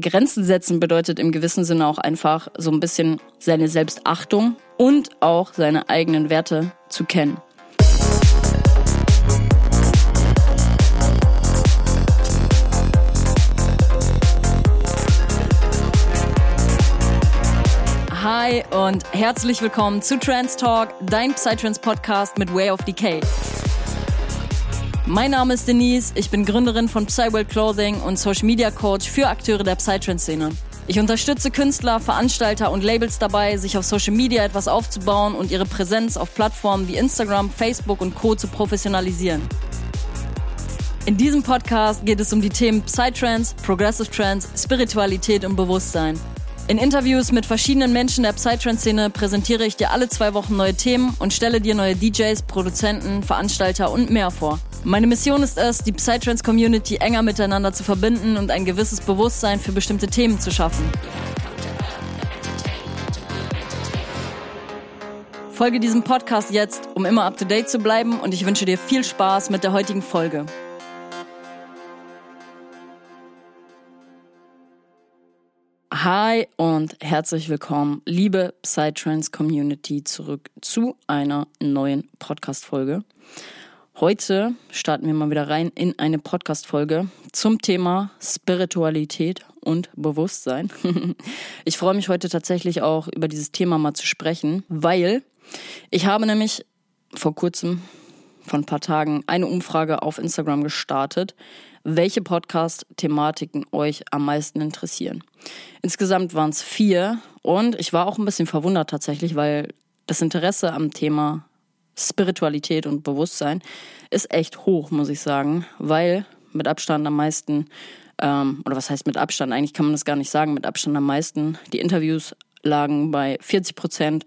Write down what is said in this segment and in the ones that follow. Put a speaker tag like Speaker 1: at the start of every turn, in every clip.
Speaker 1: Grenzen setzen bedeutet im gewissen Sinne auch einfach so ein bisschen seine Selbstachtung und auch seine eigenen Werte zu kennen. Hi und herzlich willkommen zu Trans Talk, dein Psytrance Podcast mit Way of Decay. Mein Name ist Denise, ich bin Gründerin von Psyworld Clothing und Social Media Coach für Akteure der Psytrance-Szene. Ich unterstütze Künstler, Veranstalter und Labels dabei, sich auf Social Media etwas aufzubauen und ihre Präsenz auf Plattformen wie Instagram, Facebook und Co. zu professionalisieren. In diesem Podcast geht es um die Themen Psytrance, Progressive Trance, Spiritualität und Bewusstsein. In Interviews mit verschiedenen Menschen der Psytrance-Szene präsentiere ich dir alle zwei Wochen neue Themen und stelle dir neue DJs, Produzenten, Veranstalter und mehr vor. Meine Mission ist es, die Psytrance-Community enger miteinander zu verbinden und ein gewisses Bewusstsein für bestimmte Themen zu schaffen. Folge diesem Podcast jetzt, um immer up to date zu bleiben und ich wünsche dir viel Spaß mit der heutigen Folge. Hi und herzlich willkommen, liebe Psytrance Community, zurück zu einer neuen Podcast-Folge. Heute starten wir mal wieder rein in eine Podcast-Folge zum Thema Spiritualität und Bewusstsein. ich freue mich heute tatsächlich auch über dieses Thema mal zu sprechen, weil ich habe nämlich vor kurzem, vor ein paar Tagen, eine Umfrage auf Instagram gestartet, welche Podcast-Thematiken euch am meisten interessieren. Insgesamt waren es vier und ich war auch ein bisschen verwundert tatsächlich, weil das Interesse am Thema Spiritualität und Bewusstsein ist echt hoch, muss ich sagen, weil mit Abstand am meisten, ähm, oder was heißt mit Abstand, eigentlich kann man das gar nicht sagen, mit Abstand am meisten, die Interviews lagen bei 40 Prozent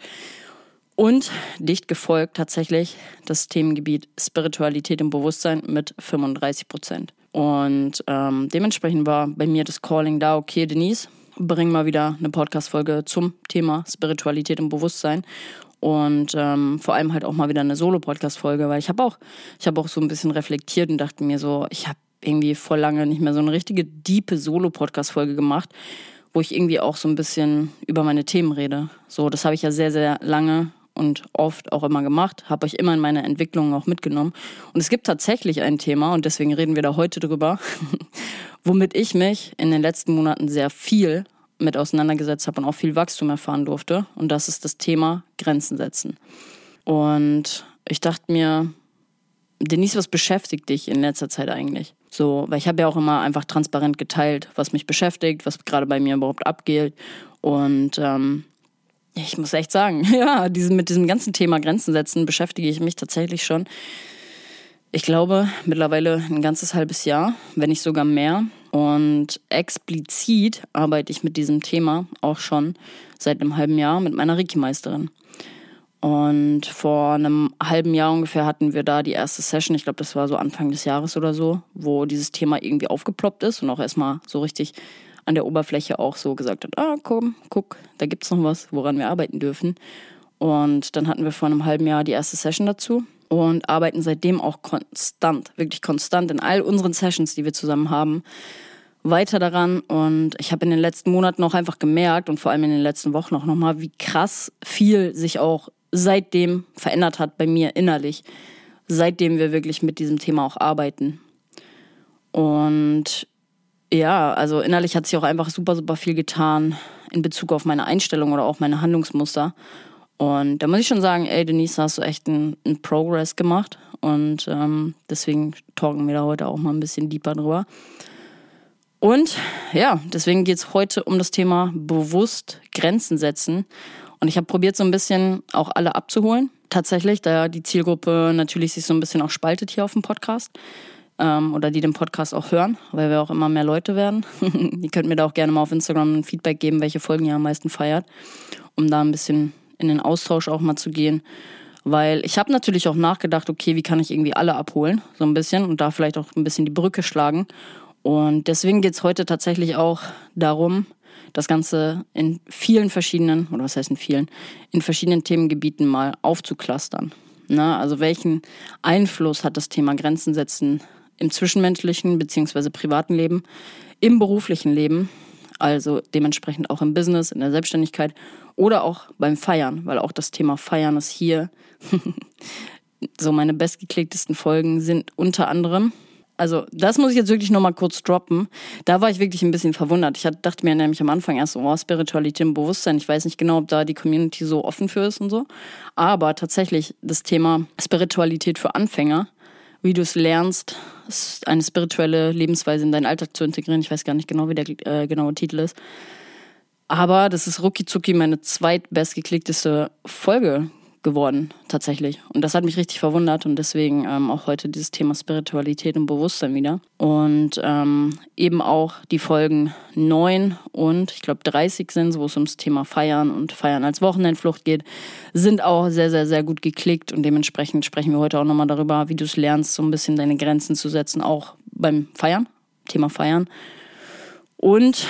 Speaker 1: und dicht gefolgt tatsächlich das Themengebiet Spiritualität und Bewusstsein mit 35 Prozent. Und ähm, dementsprechend war bei mir das Calling da, okay, Denise, bring mal wieder eine Podcast-Folge zum Thema Spiritualität und Bewusstsein und ähm, vor allem halt auch mal wieder eine Solo-Podcast-Folge, weil ich habe auch, ich auch so ein bisschen reflektiert und dachte mir so, ich habe irgendwie vor lange nicht mehr so eine richtige diepe Solo-Podcast-Folge gemacht, wo ich irgendwie auch so ein bisschen über meine Themen rede. So, das habe ich ja sehr, sehr lange und oft auch immer gemacht, habe euch immer in meine Entwicklung auch mitgenommen. Und es gibt tatsächlich ein Thema, und deswegen reden wir da heute drüber, womit ich mich in den letzten Monaten sehr viel mit auseinandergesetzt habe und auch viel Wachstum erfahren durfte. Und das ist das Thema Grenzen setzen. Und ich dachte mir, Denise, was beschäftigt dich in letzter Zeit eigentlich? So, weil ich habe ja auch immer einfach transparent geteilt, was mich beschäftigt, was gerade bei mir überhaupt abgeht. Und ähm, ich muss echt sagen, ja, diesen, mit diesem ganzen Thema Grenzen setzen beschäftige ich mich tatsächlich schon. Ich glaube mittlerweile ein ganzes halbes Jahr, wenn nicht sogar mehr. Und explizit arbeite ich mit diesem Thema auch schon seit einem halben Jahr mit meiner Reiki-Meisterin. Und vor einem halben Jahr ungefähr hatten wir da die erste Session, ich glaube, das war so Anfang des Jahres oder so, wo dieses Thema irgendwie aufgeploppt ist und auch erstmal so richtig an der Oberfläche auch so gesagt hat, ah, komm, guck, da gibt's noch was, woran wir arbeiten dürfen. Und dann hatten wir vor einem halben Jahr die erste Session dazu und arbeiten seitdem auch konstant, wirklich konstant in all unseren Sessions, die wir zusammen haben, weiter daran. Und ich habe in den letzten Monaten auch einfach gemerkt und vor allem in den letzten Wochen auch nochmal, wie krass viel sich auch seitdem verändert hat bei mir innerlich, seitdem wir wirklich mit diesem Thema auch arbeiten. Und ja, also innerlich hat sich auch einfach super, super viel getan in Bezug auf meine Einstellung oder auch meine Handlungsmuster. Und da muss ich schon sagen, ey Denise, hast du echt einen, einen Progress gemacht. Und ähm, deswegen talken wir da heute auch mal ein bisschen deeper drüber. Und ja, deswegen geht es heute um das Thema bewusst Grenzen setzen. Und ich habe probiert, so ein bisschen auch alle abzuholen. Tatsächlich, da die Zielgruppe natürlich sich so ein bisschen auch spaltet hier auf dem Podcast. Ähm, oder die den Podcast auch hören, weil wir auch immer mehr Leute werden. die könnt mir da auch gerne mal auf Instagram ein Feedback geben, welche Folgen ihr am meisten feiert, um da ein bisschen in den Austausch auch mal zu gehen. Weil ich habe natürlich auch nachgedacht, okay, wie kann ich irgendwie alle abholen, so ein bisschen und da vielleicht auch ein bisschen die Brücke schlagen. Und deswegen geht es heute tatsächlich auch darum, das Ganze in vielen verschiedenen, oder was heißt in vielen, in verschiedenen Themengebieten mal aufzuklustern. Na, also welchen Einfluss hat das Thema Grenzen setzen im zwischenmenschlichen bzw. privaten Leben, im beruflichen Leben, Also dementsprechend auch im Business, in der Selbstständigkeit oder auch beim Feiern, weil auch das Thema Feiern ist hier so meine bestgeklicktesten Folgen sind unter anderem also das muss ich jetzt wirklich nochmal kurz droppen. Da war ich wirklich ein bisschen verwundert. Ich dachte mir nämlich am Anfang erst oh, Spiritualität und Bewusstsein. Ich weiß nicht genau, ob da die Community so offen für ist und so. Aber tatsächlich das Thema Spiritualität für Anfänger, wie du es lernst, eine spirituelle Lebensweise in deinen Alltag zu integrieren. Ich weiß gar nicht genau, wie der äh, genaue Titel ist. Aber das ist rucki zucki meine zweitbestgeklickteste Folge geworden, tatsächlich. Und das hat mich richtig verwundert und deswegen ähm, auch heute dieses Thema Spiritualität und Bewusstsein wieder. Und ähm, eben auch die Folgen 9 und ich glaube 30 sind, wo es ums Thema Feiern und Feiern als Wochenendflucht geht, sind auch sehr, sehr, sehr gut geklickt und dementsprechend sprechen wir heute auch nochmal darüber, wie du es lernst, so ein bisschen deine Grenzen zu setzen, auch beim Feiern, Thema Feiern. Und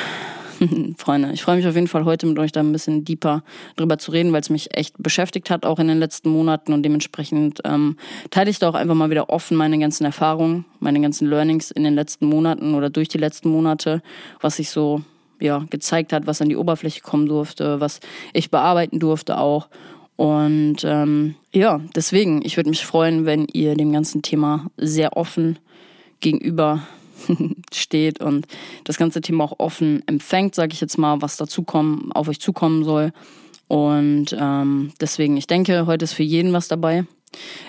Speaker 1: Freunde, ich freue mich auf jeden Fall heute mit euch da ein bisschen deeper drüber zu reden, weil es mich echt beschäftigt hat, auch in den letzten Monaten und dementsprechend ähm, teile ich da auch einfach mal wieder offen meine ganzen Erfahrungen, meine ganzen Learnings in den letzten Monaten oder durch die letzten Monate, was sich so ja, gezeigt hat, was an die Oberfläche kommen durfte, was ich bearbeiten durfte auch. Und ähm, ja, deswegen, ich würde mich freuen, wenn ihr dem ganzen Thema sehr offen gegenüber steht und das ganze Thema auch offen empfängt, sage ich jetzt mal, was dazu kommen, auf euch zukommen soll. Und ähm, deswegen, ich denke, heute ist für jeden was dabei.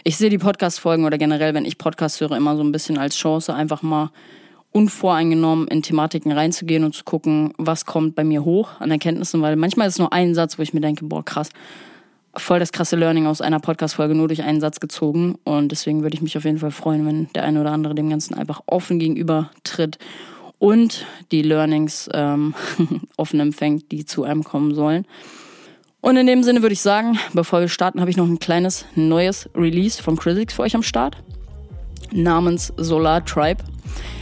Speaker 1: Ich sehe die Podcast-Folgen oder generell, wenn ich Podcasts höre, immer so ein bisschen als Chance, einfach mal unvoreingenommen in Thematiken reinzugehen und zu gucken, was kommt bei mir hoch an Erkenntnissen, weil manchmal ist nur ein Satz, wo ich mir denke, boah, krass, voll das krasse Learning aus einer Podcast-Folge nur durch einen Satz gezogen. Und deswegen würde ich mich auf jeden Fall freuen, wenn der eine oder andere dem Ganzen einfach offen gegenüber tritt und die Learnings ähm, offen empfängt, die zu einem kommen sollen. Und in dem Sinne würde ich sagen, bevor wir starten, habe ich noch ein kleines neues Release von Crisix für euch am Start namens Solar Tribe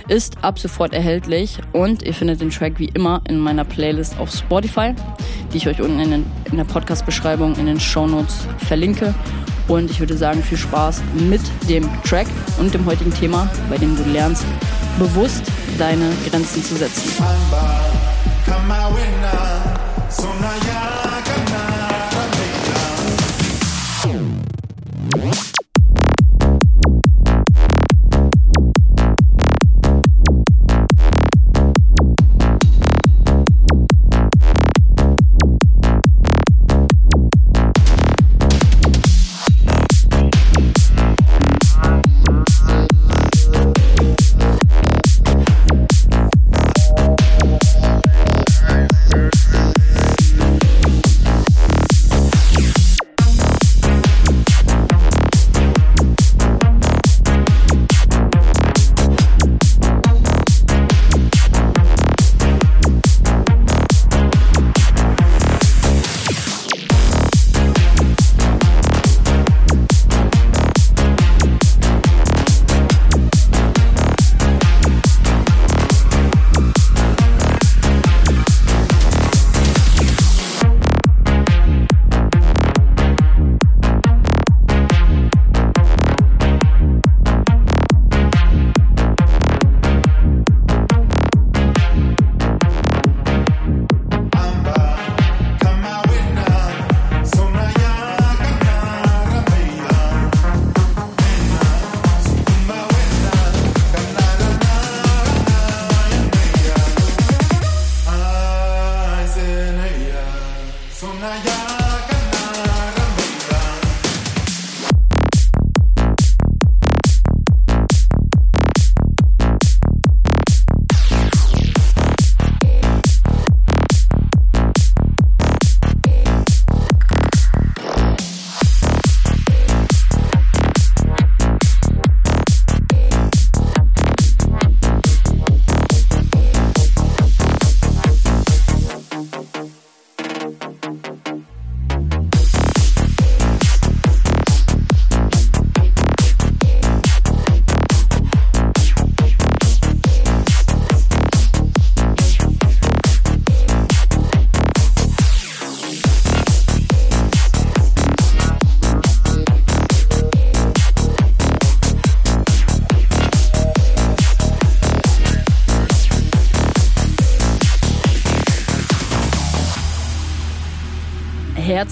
Speaker 1: ist ab sofort erhältlich und ihr findet den Track wie immer in meiner Playlist auf Spotify, die ich euch unten in, den, in der Podcast-Beschreibung in den Show Notes verlinke. Und ich würde sagen, viel Spaß mit dem Track und dem heutigen Thema, bei dem du lernst, bewusst deine Grenzen zu setzen.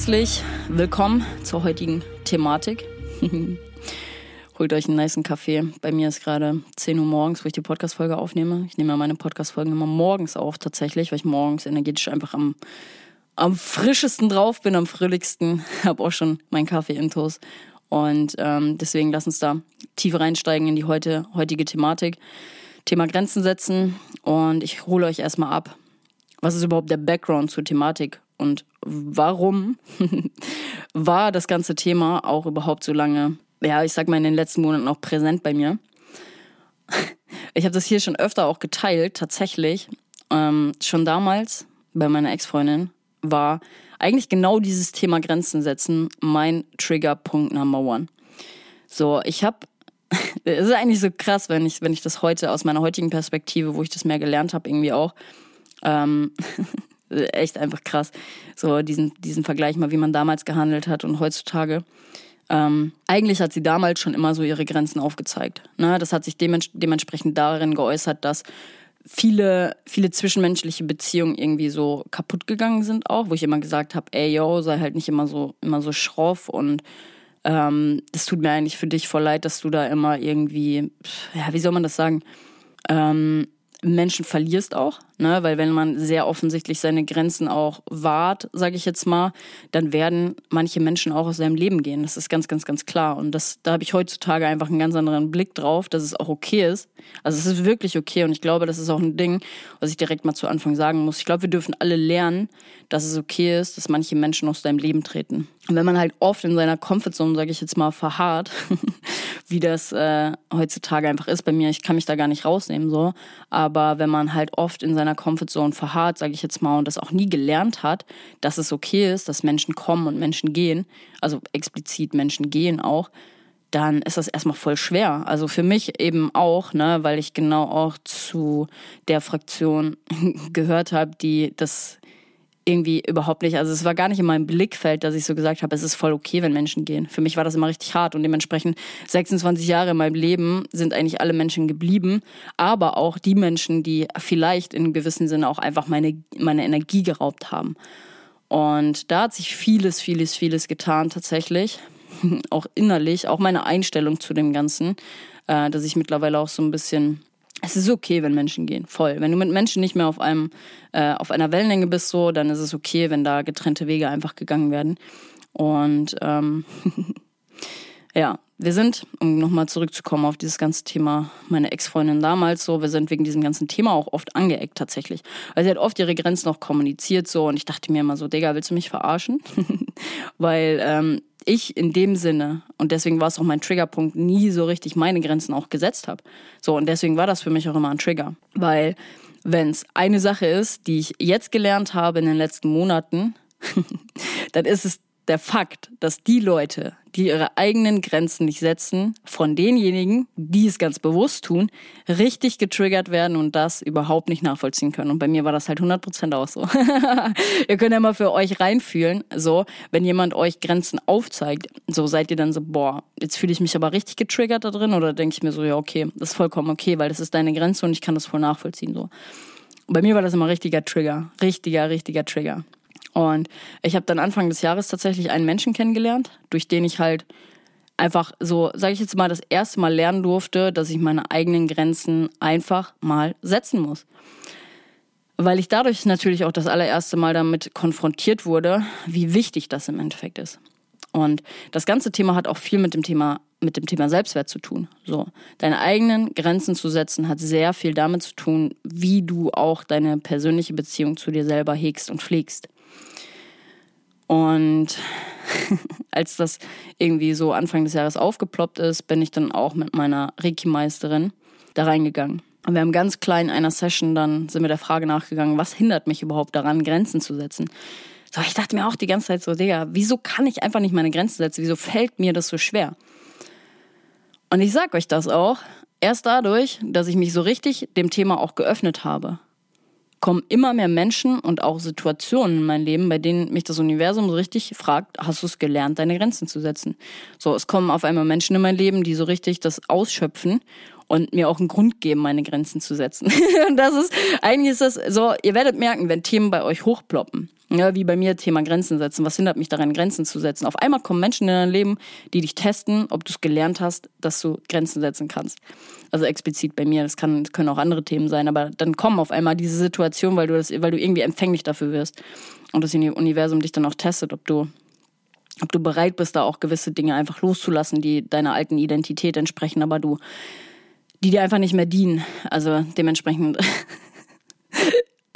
Speaker 1: Herzlich willkommen zur heutigen Thematik. Holt euch einen niceen Kaffee. Bei mir ist gerade 10 Uhr morgens, wo ich die Podcast-Folge aufnehme. Ich nehme ja meine Podcast-Folgen immer morgens auf, tatsächlich, weil ich morgens energetisch einfach am, am frischesten drauf bin, am fröhlichsten. Hab auch schon meinen Kaffee intos. Und ähm, deswegen lass uns da tiefer reinsteigen in die heute, heutige Thematik. Thema Grenzen setzen. Und ich hole euch erstmal ab. Was ist überhaupt der Background zur Thematik? Und warum war das ganze Thema auch überhaupt so lange ja, ich sag mal, in den letzten Monaten auch präsent bei mir. Ich habe das hier schon öfter auch geteilt, tatsächlich. Ähm, schon damals bei meiner Ex-Freundin war eigentlich genau dieses Thema Grenzen setzen mein Triggerpunkt Number One. So, ich habe, es ist eigentlich so krass, wenn ich, wenn ich das heute aus meiner heutigen Perspektive, wo ich das mehr gelernt habe, irgendwie auch, ähm, echt einfach krass, so diesen, diesen Vergleich mal, wie man damals gehandelt hat und heutzutage. Ähm, eigentlich hat sie damals schon immer so ihre Grenzen aufgezeigt. Ne? Das hat sich dements dementsprechend darin geäußert, dass viele, viele zwischenmenschliche Beziehungen irgendwie so kaputt gegangen sind auch, wo ich immer gesagt habe, ey yo, sei halt nicht immer so, immer so schroff und ähm, das tut mir eigentlich für dich voll leid, dass du da immer irgendwie, ja, wie soll man das sagen, ähm, Menschen verlierst auch, ne? Weil wenn man sehr offensichtlich seine Grenzen auch wahrt, sage ich jetzt mal, dann werden manche Menschen auch aus seinem Leben gehen. Das ist ganz, ganz, ganz klar. Und das, da habe ich heutzutage einfach einen ganz anderen Blick drauf, dass es auch okay ist. Also es ist wirklich okay und ich glaube, das ist auch ein Ding, was ich direkt mal zu Anfang sagen muss. Ich glaube, wir dürfen alle lernen, dass es okay ist, dass manche Menschen aus deinem Leben treten. Und wenn man halt oft in seiner Comfortzone, sage ich jetzt mal, verharrt, wie das äh, heutzutage einfach ist bei mir, ich kann mich da gar nicht rausnehmen so, aber wenn man halt oft in seiner Comfortzone verharrt, sage ich jetzt mal, und das auch nie gelernt hat, dass es okay ist, dass Menschen kommen und Menschen gehen, also explizit Menschen gehen auch, dann ist das erstmal voll schwer. Also für mich eben auch, ne, weil ich genau auch zu der Fraktion gehört habe, die das irgendwie überhaupt nicht, also es war gar nicht in meinem Blickfeld, dass ich so gesagt habe, es ist voll okay, wenn Menschen gehen. Für mich war das immer richtig hart und dementsprechend 26 Jahre in meinem Leben sind eigentlich alle Menschen geblieben, aber auch die Menschen, die vielleicht in gewissem Sinne auch einfach meine, meine Energie geraubt haben. Und da hat sich vieles, vieles, vieles getan tatsächlich, auch innerlich, auch meine Einstellung zu dem Ganzen, äh, dass ich mittlerweile auch so ein bisschen es ist okay, wenn Menschen gehen, voll. Wenn du mit Menschen nicht mehr auf einem, äh, auf einer Wellenlänge bist, so, dann ist es okay, wenn da getrennte Wege einfach gegangen werden. Und ähm, ja, wir sind, um nochmal zurückzukommen auf dieses ganze Thema, meine Ex-Freundin damals so, wir sind wegen diesem ganzen Thema auch oft angeeckt tatsächlich. Weil sie hat oft ihre Grenzen noch kommuniziert so und ich dachte mir immer so, Digga, willst du mich verarschen? Weil ähm, ich in dem Sinne, und deswegen war es auch mein Triggerpunkt, nie so richtig meine Grenzen auch gesetzt habe. So, und deswegen war das für mich auch immer ein Trigger. Weil, wenn es eine Sache ist, die ich jetzt gelernt habe in den letzten Monaten, dann ist es der Fakt, dass die Leute, die ihre eigenen Grenzen nicht setzen, von denjenigen, die es ganz bewusst tun, richtig getriggert werden und das überhaupt nicht nachvollziehen können. Und bei mir war das halt 100% auch so. ihr könnt ja mal für euch reinfühlen, so, wenn jemand euch Grenzen aufzeigt, so seid ihr dann so, boah, jetzt fühle ich mich aber richtig getriggert da drin oder denke ich mir so, ja, okay, das ist vollkommen okay, weil das ist deine Grenze und ich kann das voll nachvollziehen, so. Und bei mir war das immer richtiger Trigger, richtiger, richtiger Trigger. Und ich habe dann Anfang des Jahres tatsächlich einen Menschen kennengelernt, durch den ich halt einfach so, sage ich jetzt mal, das erste Mal lernen durfte, dass ich meine eigenen Grenzen einfach mal setzen muss. Weil ich dadurch natürlich auch das allererste Mal damit konfrontiert wurde, wie wichtig das im Endeffekt ist. Und das ganze Thema hat auch viel mit dem Thema mit dem Thema Selbstwert zu tun. So, deine eigenen Grenzen zu setzen hat sehr viel damit zu tun, wie du auch deine persönliche Beziehung zu dir selber hegst und pflegst. Und als das irgendwie so Anfang des Jahres aufgeploppt ist, bin ich dann auch mit meiner Reiki-Meisterin da reingegangen. Und wir haben ganz klein in einer Session dann sind wir der Frage nachgegangen, was hindert mich überhaupt daran, Grenzen zu setzen? So, ich dachte mir auch die ganze Zeit so, Digga, wieso kann ich einfach nicht meine Grenzen setzen? Wieso fällt mir das so schwer? Und ich sag euch das auch, erst dadurch, dass ich mich so richtig dem Thema auch geöffnet habe kommen immer mehr Menschen und auch Situationen in mein Leben, bei denen mich das Universum so richtig fragt, hast du es gelernt, deine Grenzen zu setzen? So, es kommen auf einmal Menschen in mein Leben, die so richtig das ausschöpfen und mir auch einen Grund geben, meine Grenzen zu setzen. und das ist, eigentlich ist das so, ihr werdet merken, wenn Themen bei euch hochploppen, ja, wie bei mir Thema Grenzen setzen. Was hindert mich daran, Grenzen zu setzen? Auf einmal kommen Menschen in dein Leben, die dich testen, ob du es gelernt hast, dass du Grenzen setzen kannst. Also explizit bei mir, das, kann, das können auch andere Themen sein, aber dann kommen auf einmal diese Situationen, weil du das, weil du irgendwie empfänglich dafür wirst. Und das Universum dich dann auch testet, ob du ob du bereit bist, da auch gewisse Dinge einfach loszulassen, die deiner alten Identität entsprechen, aber du, die dir einfach nicht mehr dienen. Also dementsprechend.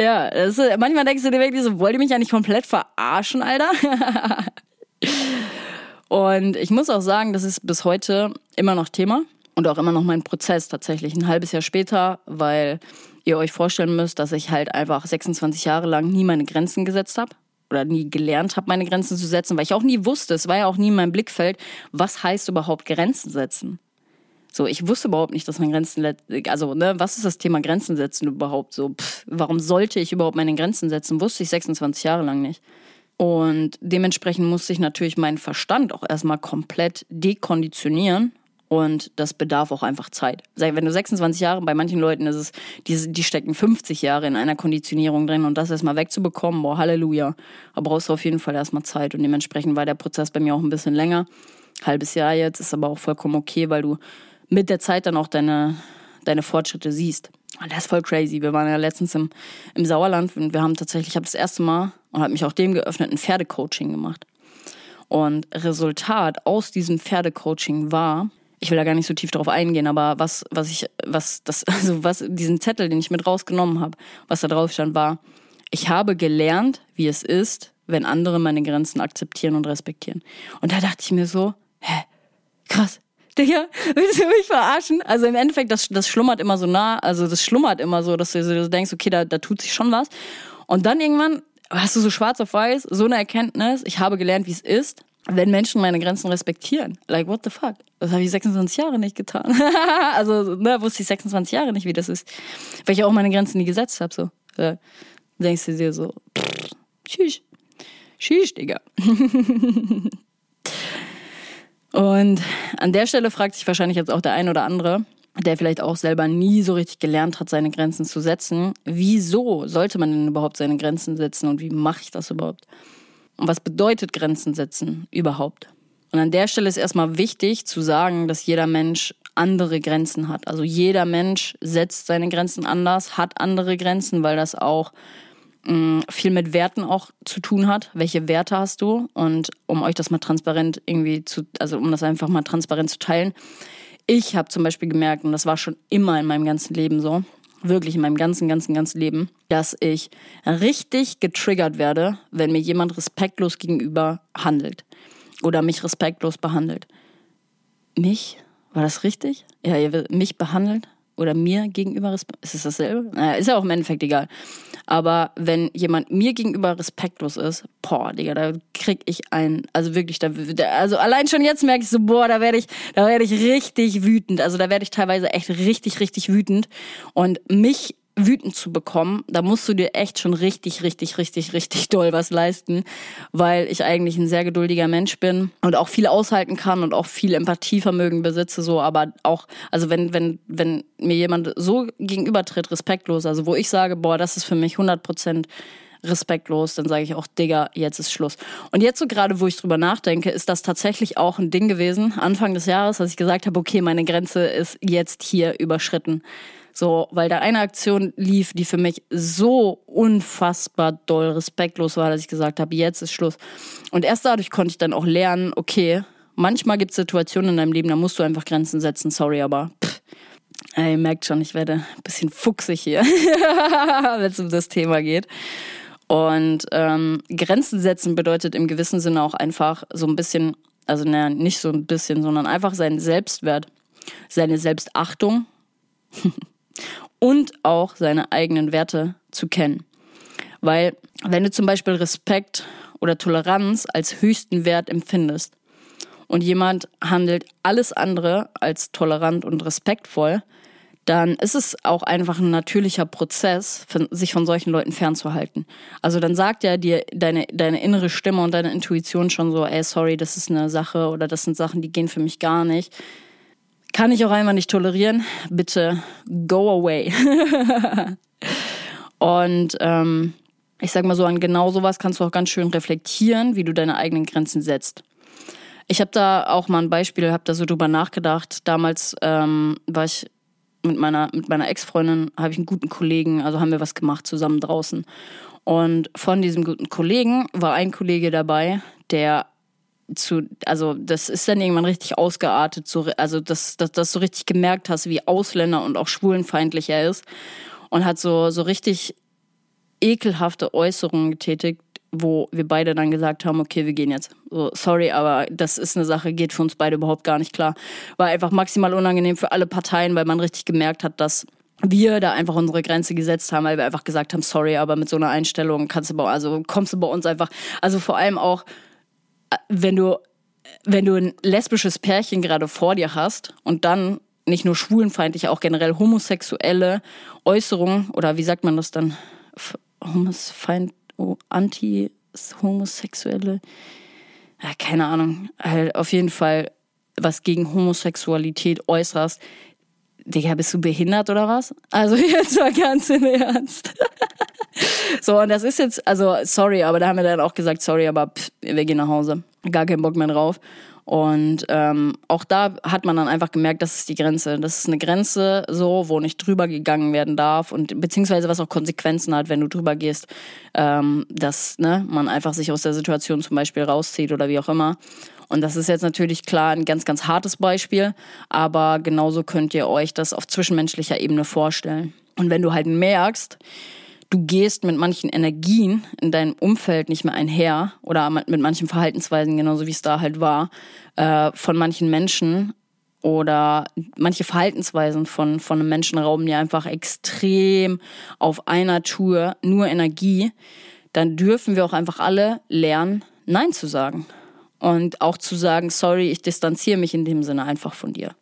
Speaker 1: ja, ist, manchmal denkst du dir wirklich so, wollt ihr mich ja nicht komplett verarschen, Alter? und ich muss auch sagen, das ist bis heute immer noch Thema und auch immer noch mein Prozess tatsächlich. Ein halbes Jahr später, weil ihr euch vorstellen müsst, dass ich halt einfach 26 Jahre lang nie meine Grenzen gesetzt habe oder nie gelernt habe, meine Grenzen zu setzen, weil ich auch nie wusste, es war ja auch nie in meinem Blickfeld, was heißt überhaupt Grenzen setzen. So, ich wusste überhaupt nicht, dass man Grenzen, also, ne, was ist das Thema Grenzen setzen überhaupt so? Pff, warum sollte ich überhaupt meine Grenzen setzen? Wusste ich 26 Jahre lang nicht. Und dementsprechend musste ich natürlich meinen Verstand auch erstmal komplett dekonditionieren und das bedarf auch einfach Zeit. Wenn du 26 Jahre, bei manchen Leuten ist es, die, die stecken 50 Jahre in einer Konditionierung drin und das erstmal wegzubekommen, boah, Halleluja. Da brauchst du auf jeden Fall erstmal Zeit und dementsprechend war der Prozess bei mir auch ein bisschen länger. Halbes Jahr jetzt, ist aber auch vollkommen okay, weil du mit der Zeit dann auch deine, deine Fortschritte siehst. Und das ist voll crazy. Wir waren ja letztens im, im Sauerland und wir haben tatsächlich, ich habe das erste Mal und habe mich auch dem geöffnet, ein Pferdecoaching gemacht. Und Resultat aus diesem Pferdecoaching war, ich will da gar nicht so tief drauf eingehen, aber was, was ich, was das, also was, diesen Zettel, den ich mit rausgenommen habe, was da drauf stand, war, ich habe gelernt, wie es ist, wenn andere meine Grenzen akzeptieren und respektieren. Und da dachte ich mir so, hä, krass, Digga, willst du mich verarschen? Also im Endeffekt, das, das schlummert immer so nah, also das schlummert immer so, dass du so denkst, okay, da, da tut sich schon was. Und dann irgendwann hast du so schwarz auf weiß, so eine Erkenntnis, ich habe gelernt, wie es ist, wenn Menschen meine Grenzen respektieren. Like, what the fuck? Das habe ich 26 Jahre nicht getan. also, ne, wusste ich 26 Jahre nicht, wie das ist. Weil ich auch meine Grenzen nie gesetzt habe. So. Da denkst du dir so, pff, tschüss. Tschüss, Digga. Und an der Stelle fragt sich wahrscheinlich jetzt auch der ein oder andere, der vielleicht auch selber nie so richtig gelernt hat, seine Grenzen zu setzen. Wieso sollte man denn überhaupt seine Grenzen setzen und wie mache ich das überhaupt? Und was bedeutet Grenzen setzen überhaupt? Und an der Stelle ist erstmal wichtig zu sagen, dass jeder Mensch andere Grenzen hat. Also jeder Mensch setzt seine Grenzen anders, hat andere Grenzen, weil das auch viel mit Werten auch zu tun hat. Welche Werte hast du? Und um euch das mal transparent irgendwie zu, also um das einfach mal transparent zu teilen. Ich habe zum Beispiel gemerkt, und das war schon immer in meinem ganzen Leben so, wirklich in meinem ganzen, ganzen, ganzen Leben, dass ich richtig getriggert werde, wenn mir jemand respektlos gegenüber handelt oder mich respektlos behandelt. Mich? War das richtig? Ja, ihr mich behandelt? Oder mir gegenüber respektlos. Ist es dasselbe? Naja, ist ja auch im Endeffekt egal. Aber wenn jemand mir gegenüber respektlos ist, boah, Digga, da krieg ich ein, also wirklich, da, also allein schon jetzt merke ich so, boah, da werde ich, da werde ich richtig wütend. Also da werde ich teilweise echt richtig, richtig wütend. Und mich wütend zu bekommen, da musst du dir echt schon richtig, richtig, richtig, richtig doll was leisten, weil ich eigentlich ein sehr geduldiger Mensch bin und auch viel aushalten kann und auch viel Empathievermögen besitze, so, aber auch, also wenn, wenn, wenn mir jemand so gegenübertritt, respektlos, also wo ich sage, boah, das ist für mich 100 Prozent respektlos, dann sage ich auch, Digga, jetzt ist Schluss. Und jetzt so gerade, wo ich drüber nachdenke, ist das tatsächlich auch ein Ding gewesen, Anfang des Jahres, dass ich gesagt habe, okay, meine Grenze ist jetzt hier überschritten. So, weil da eine Aktion lief, die für mich so unfassbar doll respektlos war, dass ich gesagt habe, jetzt ist Schluss. Und erst dadurch konnte ich dann auch lernen, okay, manchmal gibt es Situationen in deinem Leben, da musst du einfach Grenzen setzen, sorry, aber pff, ihr merkt schon, ich werde ein bisschen fuchsig hier, wenn es um das Thema geht. Und ähm, Grenzen setzen bedeutet im gewissen Sinne auch einfach so ein bisschen, also naja, nicht so ein bisschen, sondern einfach seinen Selbstwert, seine Selbstachtung und auch seine eigenen Werte zu kennen. Weil wenn du zum Beispiel Respekt oder Toleranz als höchsten Wert empfindest und jemand handelt alles andere als tolerant und respektvoll, dann ist es auch einfach ein natürlicher Prozess, sich von solchen Leuten fernzuhalten. Also dann sagt ja dir deine, deine innere Stimme und deine Intuition schon so, ey, sorry, das ist eine Sache oder das sind Sachen, die gehen für mich gar nicht kann ich auch einmal nicht tolerieren. Bitte go away. und ähm, ich sag mal so, an genau sowas kannst du auch ganz schön reflektieren, wie du deine eigenen Grenzen setzt. Ich habe da auch mal ein Beispiel, habe da so drüber nachgedacht. Damals ähm, war ich mit meiner, mit meiner Ex-Freundin, habe ich einen guten Kollegen, also haben wir was gemacht zusammen draußen. Und von diesem guten Kollegen war ein Kollege dabei, der zu, also das ist dann irgendwann richtig ausgeartet, so, also dass, dass, dass du richtig gemerkt hast, wie Ausländer und auch schwulenfeindlich er ist und hat so, so richtig ekelhafte Äußerungen getätigt, wo wir beide dann gesagt haben, okay, wir gehen jetzt. So, sorry, aber das ist eine Sache, geht für uns beide überhaupt gar nicht klar. War einfach maximal unangenehm für alle Parteien, weil man richtig gemerkt hat, dass wir da einfach unsere Grenze gesetzt haben, weil wir einfach gesagt haben, sorry, aber mit so einer Einstellung kannst du bei, also kommst du bei uns einfach, also vor allem auch, wenn du, wenn du ein lesbisches Pärchen gerade vor dir hast und dann nicht nur schwulenfeindliche, auch generell homosexuelle Äußerungen oder wie sagt man das dann? Homosfeind, oh, anti-homosexuelle, ja, keine Ahnung, halt auf jeden Fall was gegen Homosexualität äußerst. Digga, bist du behindert oder was? Also jetzt mal ganz im Ernst. so, und das ist jetzt, also sorry, aber da haben wir dann auch gesagt, sorry, aber pff, wir gehen nach Hause. Gar keinen Bock mehr drauf. Und ähm, auch da hat man dann einfach gemerkt, das ist die Grenze. Das ist eine Grenze, so, wo nicht drüber gegangen werden darf und beziehungsweise was auch Konsequenzen hat, wenn du drüber gehst, ähm, dass ne, man einfach sich aus der Situation zum Beispiel rauszieht oder wie auch immer. Und das ist jetzt natürlich klar ein ganz, ganz hartes Beispiel, aber genauso könnt ihr euch das auf zwischenmenschlicher Ebene vorstellen. Und wenn du halt merkst, du gehst mit manchen Energien in deinem Umfeld nicht mehr einher oder mit manchen Verhaltensweisen, genauso wie es da halt war, äh, von manchen Menschen oder manche Verhaltensweisen von, von einem Menschen rauben dir einfach extrem auf einer Tour nur Energie, dann dürfen wir auch einfach alle lernen, Nein zu sagen. Und auch zu sagen, sorry, ich distanziere mich in dem Sinne einfach von dir.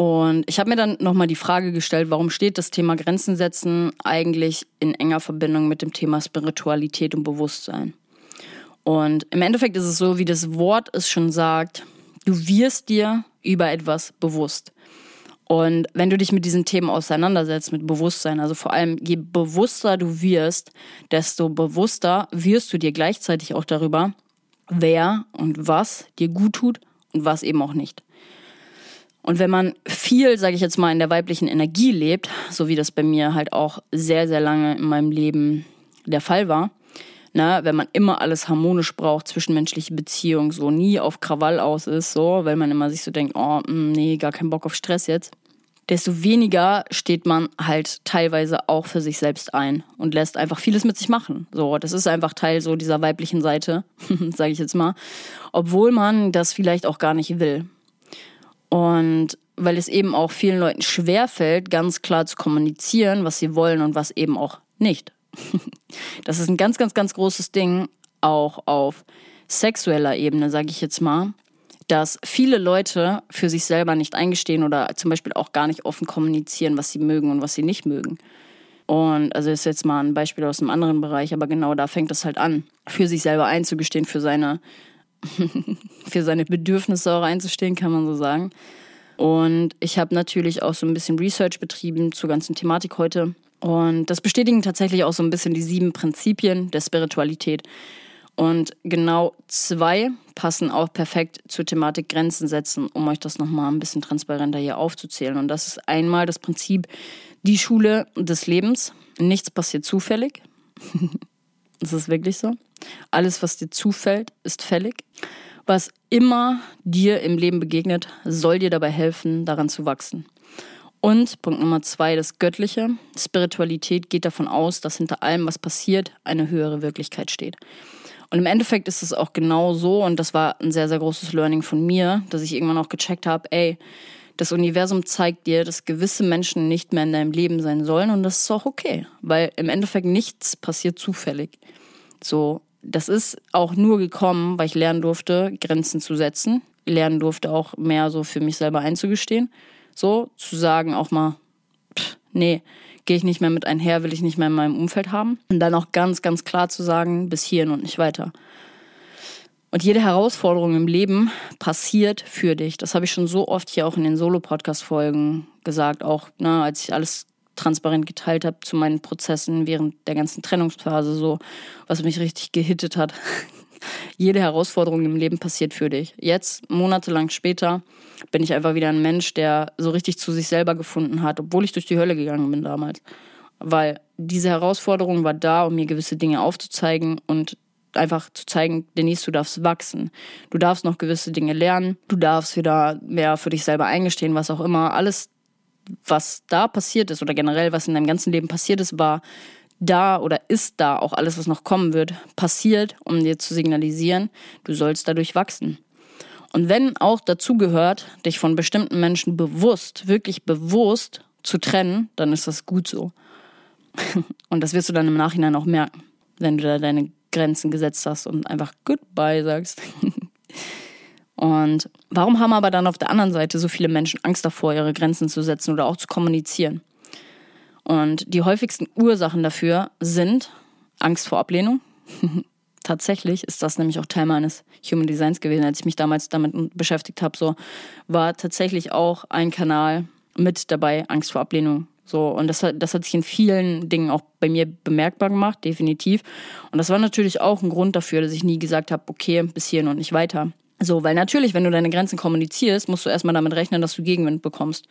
Speaker 1: Und ich habe mir dann nochmal die Frage gestellt, warum steht das Thema Grenzen setzen eigentlich in enger Verbindung mit dem Thema Spiritualität und Bewusstsein? Und im Endeffekt ist es so, wie das Wort es schon sagt, du wirst dir über etwas bewusst. Und wenn du dich mit diesen Themen auseinandersetzt, mit Bewusstsein, also vor allem je bewusster du wirst, desto bewusster wirst du dir gleichzeitig auch darüber, wer und was dir gut tut und was eben auch nicht. Und wenn man viel, sage ich jetzt mal, in der weiblichen Energie lebt, so wie das bei mir halt auch sehr, sehr lange in meinem Leben der Fall war, na, wenn man immer alles harmonisch braucht, zwischenmenschliche Beziehungen, so nie auf Krawall aus ist, so, weil man immer sich so denkt, oh, mm, nee, gar keinen Bock auf Stress jetzt, desto weniger steht man halt teilweise auch für sich selbst ein und lässt einfach vieles mit sich machen. So, das ist einfach Teil so dieser weiblichen Seite, sage ich jetzt mal, obwohl man das vielleicht auch gar nicht will. Und weil es eben auch vielen Leuten schwerfällt, ganz klar zu kommunizieren, was sie wollen und was eben auch nicht. Das ist ein ganz, ganz, ganz großes Ding, auch auf sexueller Ebene, sage ich jetzt mal, dass viele Leute für sich selber nicht eingestehen oder zum Beispiel auch gar nicht offen kommunizieren, was sie mögen und was sie nicht mögen. Und also ist jetzt mal ein Beispiel aus einem anderen Bereich, aber genau da fängt es halt an, für sich selber einzugestehen, für seine für seine Bedürfnisse auch einzustehen, kann man so sagen. Und ich habe natürlich auch so ein bisschen Research betrieben zur ganzen Thematik heute. Und das bestätigen tatsächlich auch so ein bisschen die sieben Prinzipien der Spiritualität. Und genau zwei passen auch perfekt zur Thematik Grenzen setzen, um euch das nochmal ein bisschen transparenter hier aufzuzählen. Und das ist einmal das Prinzip die Schule des Lebens. Nichts passiert zufällig. das ist wirklich so. Alles, was dir zufällt, ist fällig. Was immer dir im Leben begegnet, soll dir dabei helfen, daran zu wachsen. Und Punkt Nummer zwei, das Göttliche. Spiritualität geht davon aus, dass hinter allem, was passiert, eine höhere Wirklichkeit steht. Und im Endeffekt ist es auch genau so, und das war ein sehr, sehr großes Learning von mir, dass ich irgendwann auch gecheckt habe, ey, das Universum zeigt dir, dass gewisse Menschen nicht mehr in deinem Leben sein sollen und das ist auch okay, weil im Endeffekt nichts passiert zufällig. So, das ist auch nur gekommen, weil ich lernen durfte, Grenzen zu setzen. Lernen durfte auch mehr so für mich selber einzugestehen. So, zu sagen auch mal, pff, nee, gehe ich nicht mehr mit einher, will ich nicht mehr in meinem Umfeld haben. Und dann auch ganz, ganz klar zu sagen, bis hierhin und nicht weiter. Und jede Herausforderung im Leben passiert für dich. Das habe ich schon so oft hier auch in den Solo-Podcast-Folgen gesagt, auch ne, als ich alles transparent geteilt habe zu meinen Prozessen während der ganzen Trennungsphase, so was mich richtig gehittet hat. Jede Herausforderung im Leben passiert für dich. Jetzt, monatelang später, bin ich einfach wieder ein Mensch, der so richtig zu sich selber gefunden hat, obwohl ich durch die Hölle gegangen bin damals. Weil diese Herausforderung war da, um mir gewisse Dinge aufzuzeigen und einfach zu zeigen, Denise, du darfst wachsen. Du darfst noch gewisse Dinge lernen. Du darfst wieder mehr für dich selber eingestehen, was auch immer. Alles, was da passiert ist oder generell, was in deinem ganzen Leben passiert ist, war da oder ist da auch alles, was noch kommen wird, passiert, um dir zu signalisieren, du sollst dadurch wachsen. Und wenn auch dazu gehört, dich von bestimmten Menschen bewusst, wirklich bewusst zu trennen, dann ist das gut so. Und das wirst du dann im Nachhinein auch merken, wenn du da deine Grenzen gesetzt hast und einfach Goodbye sagst. Und warum haben aber dann auf der anderen Seite so viele Menschen Angst davor, ihre Grenzen zu setzen oder auch zu kommunizieren? Und die häufigsten Ursachen dafür sind Angst vor Ablehnung. Tatsächlich ist das nämlich auch Teil meines Human Designs gewesen, als ich mich damals damit beschäftigt habe. So war tatsächlich auch ein Kanal mit dabei, Angst vor Ablehnung so, und das hat, das hat sich in vielen Dingen auch bei mir bemerkbar gemacht, definitiv. Und das war natürlich auch ein Grund dafür, dass ich nie gesagt habe, okay, bis hierhin und nicht weiter. So, weil natürlich, wenn du deine Grenzen kommunizierst, musst du erstmal damit rechnen, dass du Gegenwind bekommst.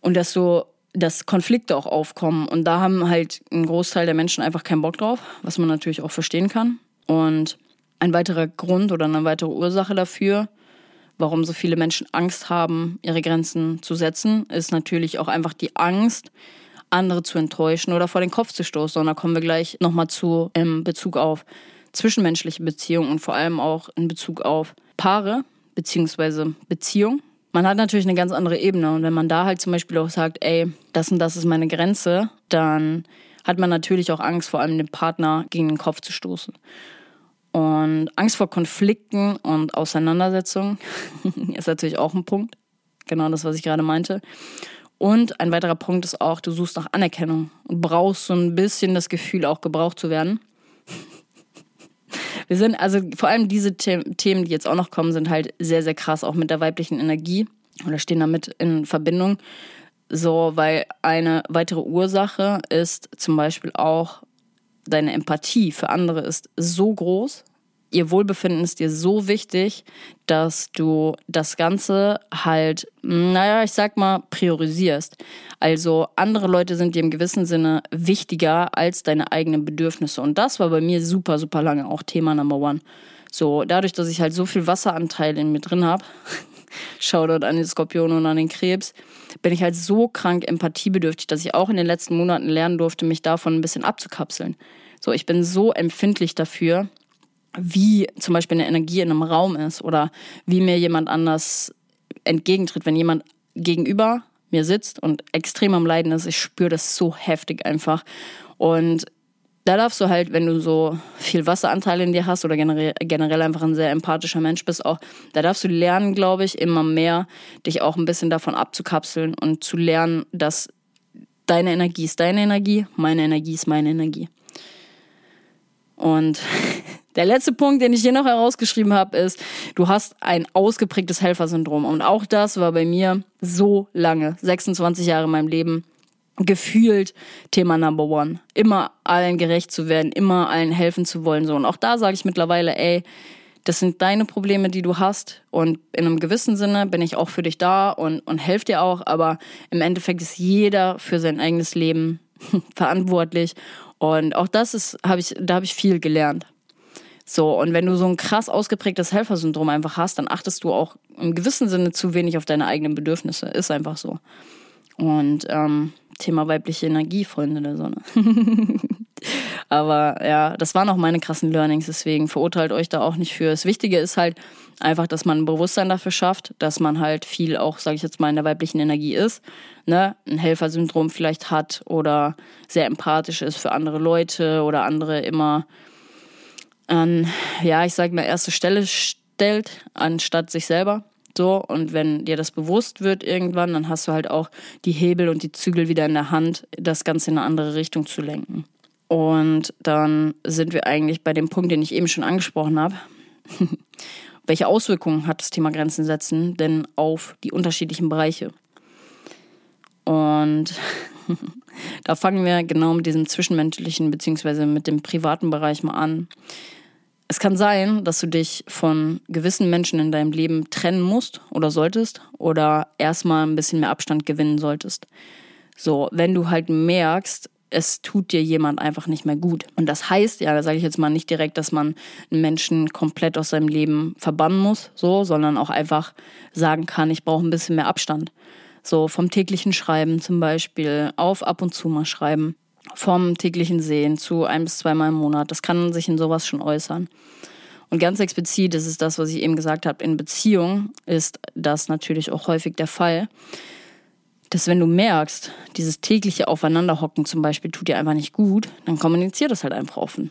Speaker 1: Und dass du, dass Konflikte auch aufkommen. Und da haben halt ein Großteil der Menschen einfach keinen Bock drauf, was man natürlich auch verstehen kann. Und ein weiterer Grund oder eine weitere Ursache dafür warum so viele Menschen Angst haben, ihre Grenzen zu setzen, ist natürlich auch einfach die Angst, andere zu enttäuschen oder vor den Kopf zu stoßen. Und da kommen wir gleich nochmal zu im Bezug auf zwischenmenschliche Beziehungen und vor allem auch in Bezug auf Paare beziehungsweise Beziehung. Man hat natürlich eine ganz andere Ebene und wenn man da halt zum Beispiel auch sagt, ey, das und das ist meine Grenze, dann hat man natürlich auch Angst, vor allem den Partner gegen den Kopf zu stoßen. Und Angst vor Konflikten und Auseinandersetzungen ist natürlich auch ein Punkt. Genau das, was ich gerade meinte. Und ein weiterer Punkt ist auch, du suchst nach Anerkennung und brauchst so ein bisschen das Gefühl, auch gebraucht zu werden. Wir sind, also vor allem diese Themen, die jetzt auch noch kommen, sind halt sehr, sehr krass, auch mit der weiblichen Energie oder stehen damit in Verbindung. So, weil eine weitere Ursache ist zum Beispiel auch deine Empathie für andere ist so groß, ihr Wohlbefinden ist dir so wichtig, dass du das Ganze halt, naja, ich sag mal, priorisierst. Also andere Leute sind dir im gewissen Sinne wichtiger als deine eigenen Bedürfnisse. Und das war bei mir super, super lange auch Thema Number One. So, dadurch, dass ich halt so viel Wasseranteil in mir drin habe, Shoutout an den Skorpion und an den Krebs, bin ich halt so krank empathiebedürftig, dass ich auch in den letzten Monaten lernen durfte, mich davon ein bisschen abzukapseln. So, ich bin so empfindlich dafür, wie zum Beispiel eine Energie in einem Raum ist oder wie mir jemand anders entgegentritt. Wenn jemand gegenüber mir sitzt und extrem am Leiden ist, ich spüre das so heftig einfach. Und da darfst du halt, wenn du so viel Wasseranteil in dir hast oder generell, einfach ein sehr empathischer Mensch bist, auch, da darfst du lernen, glaube ich, immer mehr, dich auch ein bisschen davon abzukapseln und zu lernen, dass deine Energie ist deine Energie, meine Energie ist meine Energie. Und der letzte Punkt, den ich hier noch herausgeschrieben habe, ist, du hast ein ausgeprägtes Helfersyndrom. Und auch das war bei mir so lange, 26 Jahre in meinem Leben, gefühlt Thema Number One. Immer allen gerecht zu werden, immer allen helfen zu wollen. So. Und auch da sage ich mittlerweile, ey, das sind deine Probleme, die du hast. Und in einem gewissen Sinne bin ich auch für dich da und, und helfe dir auch. Aber im Endeffekt ist jeder für sein eigenes Leben verantwortlich. Und auch das ist, habe ich, da habe ich viel gelernt. So, und wenn du so ein krass ausgeprägtes Helfersyndrom einfach hast, dann achtest du auch im gewissen Sinne zu wenig auf deine eigenen Bedürfnisse. Ist einfach so. Und ähm, Thema weibliche Energie, Freunde der Sonne. Aber ja, das waren auch meine krassen Learnings, deswegen verurteilt euch da auch nicht für. Das Wichtige ist halt einfach, dass man ein Bewusstsein dafür schafft, dass man halt viel auch, sage ich jetzt mal, in der weiblichen Energie ist, ne, ein Helfersyndrom vielleicht hat oder sehr empathisch ist für andere Leute oder andere immer an, ja, ich sage mal, erste Stelle stellt, anstatt sich selber. So, und wenn dir das bewusst wird irgendwann, dann hast du halt auch die Hebel und die Zügel wieder in der Hand, das Ganze in eine andere Richtung zu lenken. Und dann sind wir eigentlich bei dem Punkt, den ich eben schon angesprochen habe, Welche Auswirkungen hat das Thema Grenzen setzen denn auf die unterschiedlichen Bereiche? Und da fangen wir genau mit diesem zwischenmenschlichen beziehungsweise mit dem privaten Bereich mal an. Es kann sein, dass du dich von gewissen Menschen in deinem Leben trennen musst oder solltest oder erstmal ein bisschen mehr Abstand gewinnen solltest. So, wenn du halt merkst, es tut dir jemand einfach nicht mehr gut. Und das heißt ja, da sage ich jetzt mal nicht direkt, dass man einen Menschen komplett aus seinem Leben verbannen muss, so, sondern auch einfach sagen kann, ich brauche ein bisschen mehr Abstand. So vom täglichen Schreiben zum Beispiel auf ab und zu mal schreiben vom täglichen Sehen zu ein bis zweimal im Monat. Das kann sich in sowas schon äußern. Und ganz explizit, ist das, was ich eben gesagt habe, in Beziehung ist das natürlich auch häufig der Fall, dass wenn du merkst, dieses tägliche Aufeinanderhocken zum Beispiel tut dir einfach nicht gut, dann kommunizier das halt einfach offen.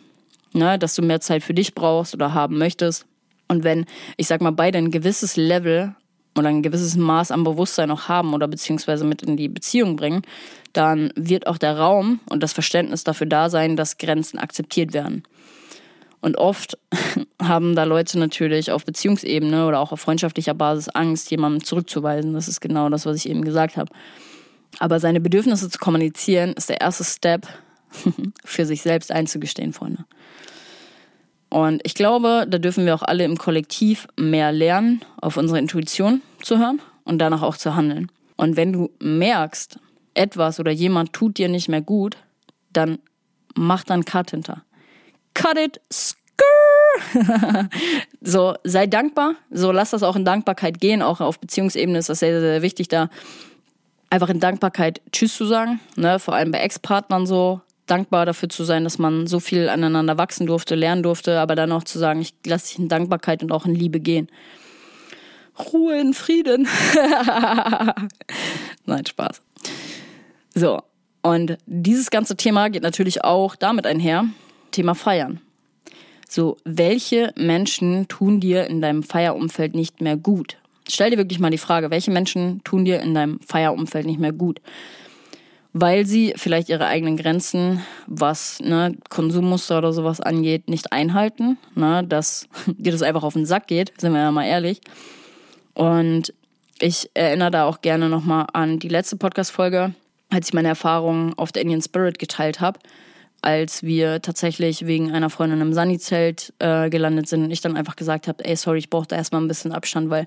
Speaker 1: Ne, dass du mehr Zeit für dich brauchst oder haben möchtest. Und wenn, ich sag mal, beide ein gewisses Level oder ein gewisses Maß an Bewusstsein auch haben oder beziehungsweise mit in die Beziehung bringen, dann wird auch der Raum und das Verständnis dafür da sein, dass Grenzen akzeptiert werden. Und oft haben da Leute natürlich auf Beziehungsebene oder auch auf freundschaftlicher Basis Angst, jemandem zurückzuweisen. Das ist genau das, was ich eben gesagt habe. Aber seine Bedürfnisse zu kommunizieren, ist der erste Step, für sich selbst einzugestehen, Freunde. Und ich glaube, da dürfen wir auch alle im Kollektiv mehr lernen, auf unsere Intuition zu hören und danach auch zu handeln. Und wenn du merkst, etwas oder jemand tut dir nicht mehr gut, dann mach dann Cut hinter. Cut it, skrrr. so, sei dankbar. So, lass das auch in Dankbarkeit gehen. Auch auf Beziehungsebene ist das sehr, sehr wichtig, da einfach in Dankbarkeit Tschüss zu sagen. Ne? Vor allem bei Ex-Partnern so dankbar dafür zu sein, dass man so viel aneinander wachsen durfte, lernen durfte, aber dann auch zu sagen, ich lasse dich in Dankbarkeit und auch in Liebe gehen. Ruhe in Frieden. Nein, Spaß. So, und dieses ganze Thema geht natürlich auch damit einher, Thema Feiern. So, welche Menschen tun dir in deinem Feierumfeld nicht mehr gut? Stell dir wirklich mal die Frage, welche Menschen tun dir in deinem Feierumfeld nicht mehr gut? Weil sie vielleicht ihre eigenen Grenzen, was ne, Konsummuster oder sowas angeht, nicht einhalten, ne, dass dir das einfach auf den Sack geht, sind wir ja mal ehrlich. Und ich erinnere da auch gerne nochmal an die letzte Podcast-Folge, als ich meine Erfahrungen auf der Indian Spirit geteilt habe als wir tatsächlich wegen einer Freundin im Sunny-Zelt äh, gelandet sind und ich dann einfach gesagt habe, ey, sorry, ich brauche da erstmal ein bisschen Abstand, weil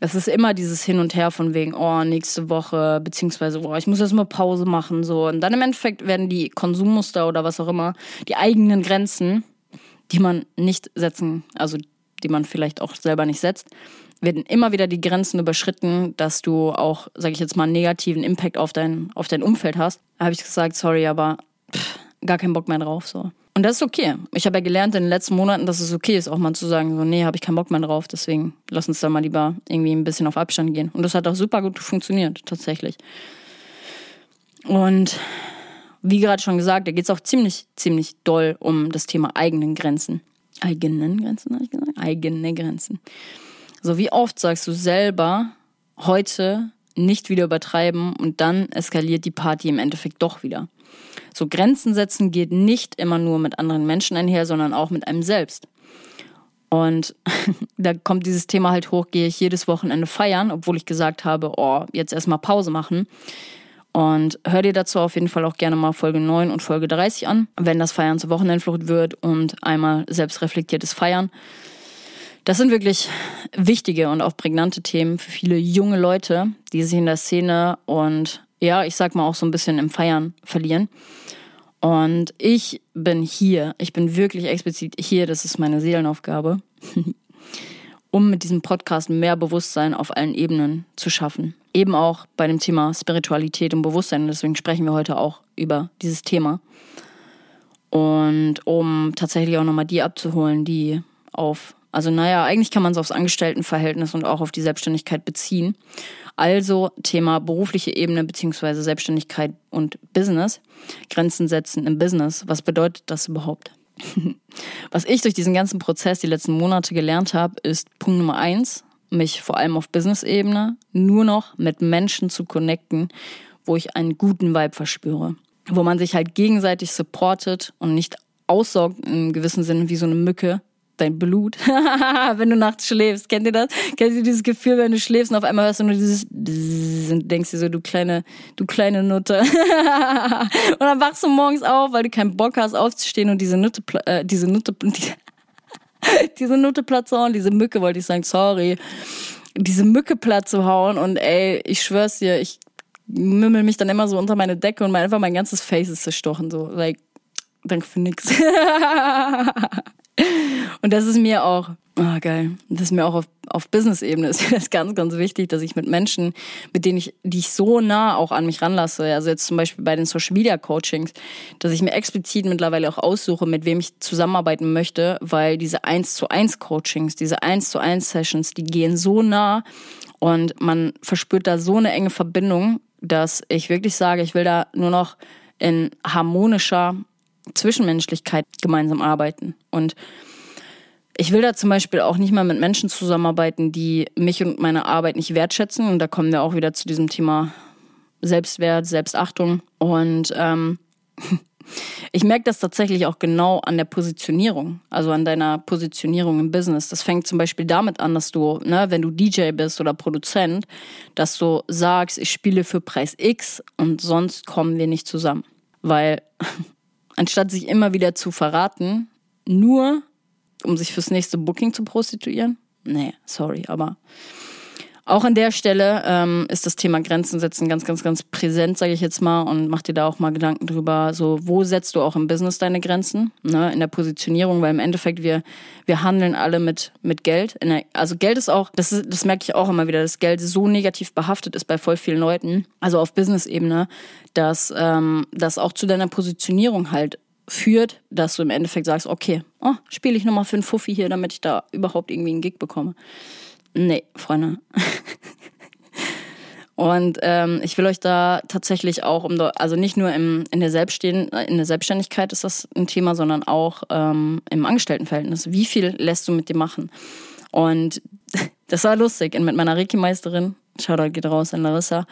Speaker 1: es ist immer dieses Hin und Her von wegen, oh, nächste Woche, beziehungsweise, oh, ich muss erstmal Pause machen, so. Und dann im Endeffekt werden die Konsummuster oder was auch immer, die eigenen Grenzen, die man nicht setzen, also die man vielleicht auch selber nicht setzt, werden immer wieder die Grenzen überschritten, dass du auch, sag ich jetzt mal, einen negativen Impact auf dein, auf dein Umfeld hast. Da habe ich gesagt, sorry, aber gar keinen Bock mehr drauf. So. Und das ist okay. Ich habe ja gelernt in den letzten Monaten, dass es okay ist, auch mal zu sagen, so, nee, habe ich keinen Bock mehr drauf, deswegen lass uns da mal lieber irgendwie ein bisschen auf Abstand gehen. Und das hat auch super gut funktioniert, tatsächlich. Und wie gerade schon gesagt, da geht es auch ziemlich, ziemlich doll um das Thema eigenen Grenzen. Eigenen Grenzen, habe ich gesagt? Eigene Grenzen. So, wie oft sagst du selber heute nicht wieder übertreiben und dann eskaliert die Party im Endeffekt doch wieder. So Grenzen setzen geht nicht immer nur mit anderen Menschen einher, sondern auch mit einem selbst. Und da kommt dieses Thema halt hoch, gehe ich jedes Wochenende feiern, obwohl ich gesagt habe, oh, jetzt erstmal Pause machen. Und hör dir dazu auf jeden Fall auch gerne mal Folge 9 und Folge 30 an, wenn das Feiern zur Wochenendflucht wird und einmal selbstreflektiertes Feiern. Das sind wirklich wichtige und auch prägnante Themen für viele junge Leute, die sich in der Szene und ja, ich sag mal auch so ein bisschen im Feiern verlieren. Und ich bin hier, ich bin wirklich explizit hier, das ist meine Seelenaufgabe, um mit diesem Podcast mehr Bewusstsein auf allen Ebenen zu schaffen. Eben auch bei dem Thema Spiritualität und Bewusstsein. Deswegen sprechen wir heute auch über dieses Thema. Und um tatsächlich auch nochmal die abzuholen, die auf, also naja, eigentlich kann man es aufs Angestelltenverhältnis und auch auf die Selbstständigkeit beziehen. Also Thema berufliche Ebene beziehungsweise Selbstständigkeit und Business. Grenzen setzen im Business. Was bedeutet das überhaupt? Was ich durch diesen ganzen Prozess die letzten Monate gelernt habe, ist Punkt Nummer eins, mich vor allem auf Business-Ebene nur noch mit Menschen zu connecten, wo ich einen guten Vibe verspüre. Wo man sich halt gegenseitig supportet und nicht aussaugt im gewissen Sinne wie so eine Mücke dein Blut, wenn du nachts schläfst. Kennt ihr das? Kennt ihr dieses Gefühl, wenn du schläfst und auf einmal hörst du nur dieses Bzzz und denkst dir so, du kleine, du kleine Nutte. und dann wachst du morgens auf, weil du keinen Bock hast aufzustehen und diese Nutte, äh, diese Nutte, die, diese Nutte platt zu hauen, diese Mücke wollte ich sagen, sorry, diese Mücke platt zu hauen und ey, ich schwör's dir, ich mümmel mich dann immer so unter meine Decke und einfach mein ganzes Face ist zerstochen, so, like, danke für nix. Und das ist mir auch, oh geil, das ist mir auch auf, auf Business-Ebene ganz, ganz wichtig, dass ich mit Menschen, mit denen ich, die ich so nah auch an mich ranlasse, also jetzt zum Beispiel bei den Social Media Coachings, dass ich mir explizit mittlerweile auch aussuche, mit wem ich zusammenarbeiten möchte, weil diese 1 zu 1 Coachings, diese 1 zu 1 Sessions, die gehen so nah und man verspürt da so eine enge Verbindung, dass ich wirklich sage, ich will da nur noch in harmonischer Zwischenmenschlichkeit gemeinsam arbeiten. Und ich will da zum Beispiel auch nicht mal mit Menschen zusammenarbeiten, die mich und meine Arbeit nicht wertschätzen. Und da kommen wir auch wieder zu diesem Thema Selbstwert, Selbstachtung. Und ähm, ich merke das tatsächlich auch genau an der Positionierung, also an deiner Positionierung im Business. Das fängt zum Beispiel damit an, dass du, ne, wenn du DJ bist oder Produzent, dass du sagst, ich spiele für Preis X und sonst kommen wir nicht zusammen. Weil anstatt sich immer wieder zu verraten, nur um sich fürs nächste Booking zu prostituieren? Nee, sorry, aber auch an der Stelle ähm, ist das Thema Grenzen setzen ganz, ganz, ganz präsent, sage ich jetzt mal, und mach dir da auch mal Gedanken drüber, so wo setzt du auch im Business deine Grenzen, ne, in der Positionierung, weil im Endeffekt wir wir handeln alle mit mit Geld. Der, also Geld ist auch, das das merke ich auch immer wieder, dass Geld so negativ behaftet ist bei voll vielen Leuten, also auf Business-Ebene, dass ähm, das auch zu deiner Positionierung halt führt, dass du im Endeffekt sagst, okay, oh, spiele ich nochmal für einen Fuffi hier, damit ich da überhaupt irgendwie einen Gig bekomme. Nee, Freunde. Und ähm, ich will euch da tatsächlich auch, um also nicht nur im, in, der Selbststehend, in der Selbstständigkeit ist das ein Thema, sondern auch ähm, im Angestelltenverhältnis. Wie viel lässt du mit dir machen? Und das war lustig. Und mit meiner Reiki-Meisterin, Shoutout geht raus an Larissa,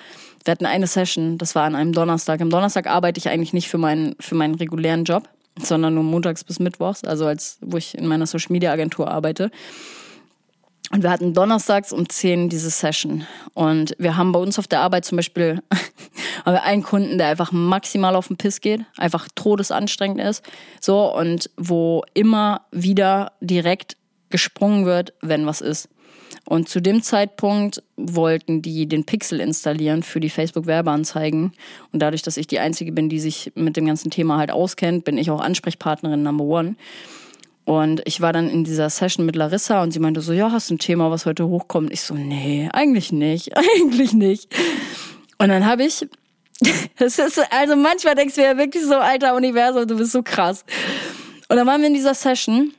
Speaker 1: wir hatten eine Session, das war an einem Donnerstag. Am Donnerstag arbeite ich eigentlich nicht für meinen, für meinen regulären Job, sondern nur montags bis mittwochs, also als wo ich in meiner Social Media Agentur arbeite. Und wir hatten donnerstags um 10 diese Session. Und wir haben bei uns auf der Arbeit zum Beispiel einen Kunden, der einfach maximal auf den Piss geht, einfach todesanstrengend ist. So, und wo immer wieder direkt gesprungen wird, wenn was ist. Und zu dem Zeitpunkt wollten die den Pixel installieren für die Facebook-Werbeanzeigen. Und dadurch, dass ich die Einzige bin, die sich mit dem ganzen Thema halt auskennt, bin ich auch Ansprechpartnerin Number One. Und ich war dann in dieser Session mit Larissa und sie meinte so, ja, hast du ein Thema, was heute hochkommt? Ich so, nee, eigentlich nicht, eigentlich nicht. Und dann habe ich, das ist, also manchmal denkst du ja wirklich so, alter Universum, du bist so krass. Und dann waren wir in dieser Session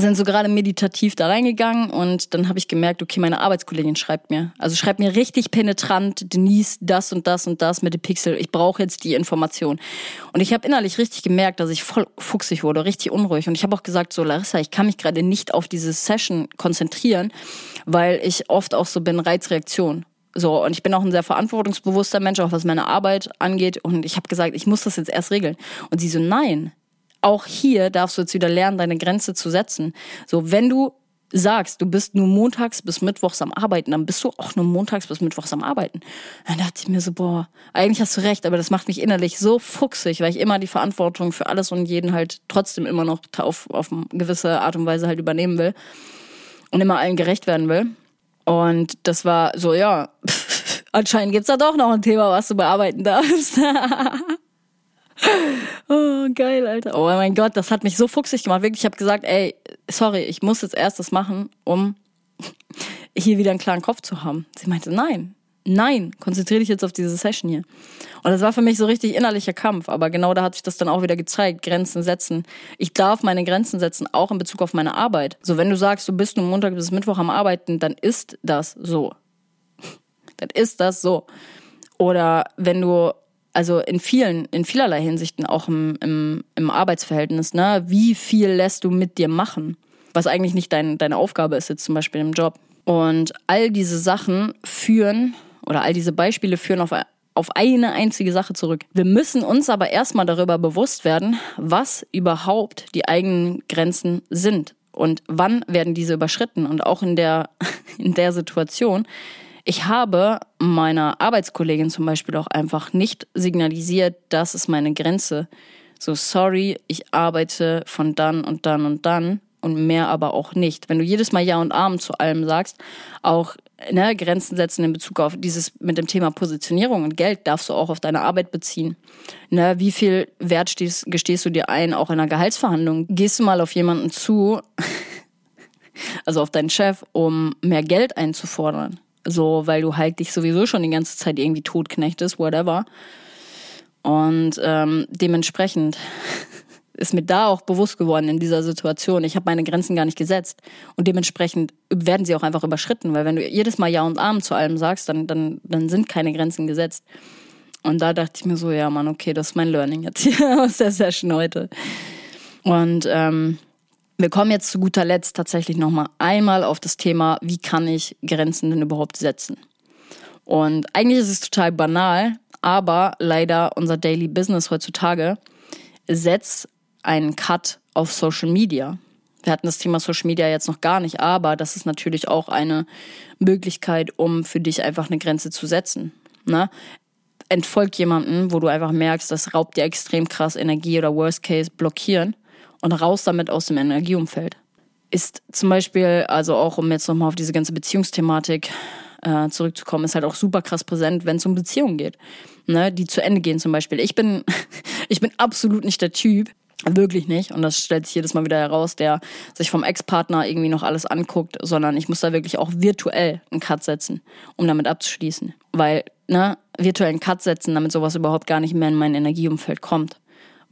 Speaker 1: sind so gerade meditativ da reingegangen und dann habe ich gemerkt, okay, meine Arbeitskollegin schreibt mir. Also schreibt mir richtig penetrant, Denise, das und das und das mit dem Pixel. Ich brauche jetzt die Information. Und ich habe innerlich richtig gemerkt, dass ich voll fuchsig wurde, richtig unruhig. Und ich habe auch gesagt, so Larissa, ich kann mich gerade nicht auf diese Session konzentrieren, weil ich oft auch so bin, Reizreaktion. So, und ich bin auch ein sehr verantwortungsbewusster Mensch, auch was meine Arbeit angeht. Und ich habe gesagt, ich muss das jetzt erst regeln. Und sie so, nein, auch hier darfst du jetzt wieder lernen, deine Grenze zu setzen. So, wenn du sagst, du bist nur montags bis mittwochs am Arbeiten, dann bist du auch nur montags bis mittwochs am Arbeiten. Dann dachte ich mir so, boah, eigentlich hast du recht, aber das macht mich innerlich so fuchsig, weil ich immer die Verantwortung für alles und jeden halt trotzdem immer noch auf, auf gewisse Art und Weise halt übernehmen will und immer allen gerecht werden will. Und das war so, ja, anscheinend gibt's da doch noch ein Thema, was du bearbeiten darfst. Oh, geil, Alter. Oh mein Gott, das hat mich so fuchsig gemacht. Wirklich, ich habe gesagt, ey, sorry, ich muss jetzt erst das machen, um hier wieder einen klaren Kopf zu haben. Sie meinte, nein, nein, konzentriere dich jetzt auf diese Session hier. Und das war für mich so richtig innerlicher Kampf. Aber genau da hat sich das dann auch wieder gezeigt. Grenzen setzen. Ich darf meine Grenzen setzen, auch in Bezug auf meine Arbeit. So, wenn du sagst, du bist nur Montag bis Mittwoch am Arbeiten, dann ist das so. dann ist das so. Oder wenn du also in vielen, in vielerlei Hinsichten auch im, im, im Arbeitsverhältnis, ne? Wie viel lässt du mit dir machen? Was eigentlich nicht dein, deine Aufgabe ist jetzt zum Beispiel im Job. Und all diese Sachen führen, oder all diese Beispiele führen auf, auf eine einzige Sache zurück. Wir müssen uns aber erstmal darüber bewusst werden, was überhaupt die eigenen Grenzen sind. Und wann werden diese überschritten? Und auch in der, in der Situation, ich habe meiner Arbeitskollegin zum Beispiel auch einfach nicht signalisiert, das ist meine Grenze. So, sorry, ich arbeite von dann und dann und dann und mehr aber auch nicht. Wenn du jedes Mal Ja und Arm zu allem sagst, auch ne, Grenzen setzen in Bezug auf dieses mit dem Thema Positionierung und Geld darfst du auch auf deine Arbeit beziehen. Ne, wie viel Wert stehst, gestehst du dir ein, auch in einer Gehaltsverhandlung? Gehst du mal auf jemanden zu, also auf deinen Chef, um mehr Geld einzufordern? So, weil du halt dich sowieso schon die ganze Zeit irgendwie totknechtest, whatever. Und ähm, dementsprechend ist mir da auch bewusst geworden in dieser Situation. Ich habe meine Grenzen gar nicht gesetzt. Und dementsprechend werden sie auch einfach überschritten, weil wenn du jedes Mal Ja und Arm zu allem sagst, dann, dann, dann sind keine Grenzen gesetzt. Und da dachte ich mir so, ja, Mann, okay, das ist mein Learning jetzt hier aus der Session heute. Und ähm, wir kommen jetzt zu guter Letzt tatsächlich nochmal einmal auf das Thema, wie kann ich Grenzen denn überhaupt setzen? Und eigentlich ist es total banal, aber leider unser Daily Business heutzutage setzt einen Cut auf Social Media. Wir hatten das Thema Social Media jetzt noch gar nicht, aber das ist natürlich auch eine Möglichkeit, um für dich einfach eine Grenze zu setzen. Ne? Entfolgt jemanden, wo du einfach merkst, das raubt dir extrem krass Energie oder Worst Case blockieren und raus damit aus dem Energieumfeld. Ist zum Beispiel, also auch um jetzt nochmal auf diese ganze Beziehungsthematik äh, zurückzukommen, ist halt auch super krass präsent, wenn es um Beziehungen geht, ne, die zu Ende gehen zum Beispiel. Ich bin, ich bin absolut nicht der Typ, Wirklich nicht. Und das stellt sich jedes Mal wieder heraus, der sich vom Ex-Partner irgendwie noch alles anguckt, sondern ich muss da wirklich auch virtuell einen Cut setzen, um damit abzuschließen. Weil, ne, virtuell einen Cut setzen, damit sowas überhaupt gar nicht mehr in mein Energieumfeld kommt.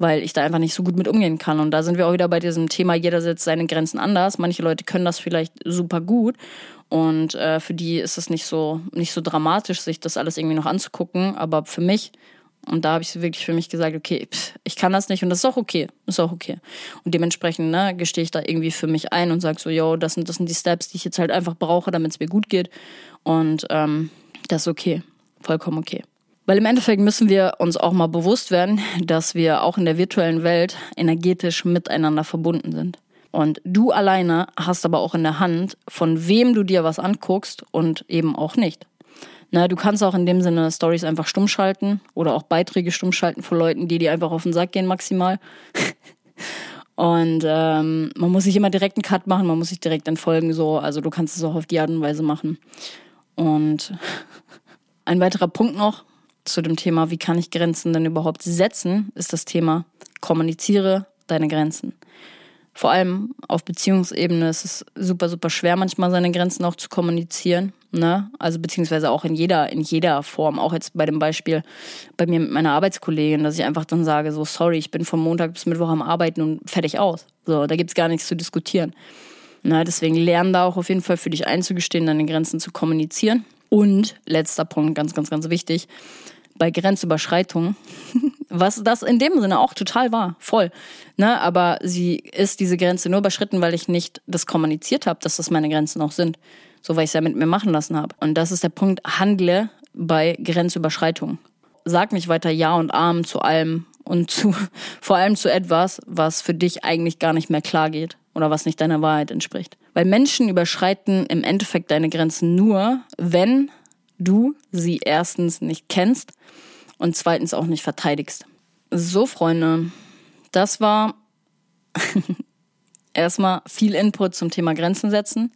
Speaker 1: Weil ich da einfach nicht so gut mit umgehen kann. Und da sind wir auch wieder bei diesem Thema, jeder setzt seine Grenzen anders. Manche Leute können das vielleicht super gut. Und äh, für die ist es nicht so, nicht so dramatisch, sich das alles irgendwie noch anzugucken. Aber für mich und da habe ich wirklich für mich gesagt, okay, pff, ich kann das nicht und das ist auch okay. Ist auch okay. Und dementsprechend ne, gestehe ich da irgendwie für mich ein und sage so, yo, das sind, das sind die Steps, die ich jetzt halt einfach brauche, damit es mir gut geht. Und ähm, das ist okay. Vollkommen okay. Weil im Endeffekt müssen wir uns auch mal bewusst werden, dass wir auch in der virtuellen Welt energetisch miteinander verbunden sind. Und du alleine hast aber auch in der Hand, von wem du dir was anguckst und eben auch nicht. Na, du kannst auch in dem Sinne Stories einfach stumm schalten oder auch Beiträge stumm schalten von Leuten, die dir einfach auf den Sack gehen maximal. und ähm, man muss sich immer direkt einen Cut machen, man muss sich direkt entfolgen so. Also du kannst es auch auf die Art und Weise machen. Und ein weiterer Punkt noch zu dem Thema, wie kann ich Grenzen denn überhaupt setzen, ist das Thema kommuniziere deine Grenzen. Vor allem auf Beziehungsebene ist es super, super schwer, manchmal seine Grenzen auch zu kommunizieren. Ne? Also beziehungsweise auch in jeder, in jeder Form. Auch jetzt bei dem Beispiel bei mir mit meiner Arbeitskollegin, dass ich einfach dann sage, so sorry, ich bin von Montag bis Mittwoch am Arbeiten und fertig aus. So, da gibt's gar nichts zu diskutieren. Na, deswegen lernen da auch auf jeden Fall für dich einzugestehen, deine Grenzen zu kommunizieren. Und letzter Punkt, ganz, ganz, ganz wichtig, bei Grenzüberschreitung, was das in dem Sinne auch total war, voll. Ne? Aber sie ist diese Grenze nur überschritten, weil ich nicht das kommuniziert habe, dass das meine Grenzen auch sind so weil ich es ja mit mir machen lassen habe. Und das ist der Punkt, handle bei Grenzüberschreitung. Sag nicht weiter Ja und Arm zu allem und zu, vor allem zu etwas, was für dich eigentlich gar nicht mehr klar geht oder was nicht deiner Wahrheit entspricht. Weil Menschen überschreiten im Endeffekt deine Grenzen nur, wenn du sie erstens nicht kennst und zweitens auch nicht verteidigst. So, Freunde, das war erstmal viel Input zum Thema Grenzen setzen.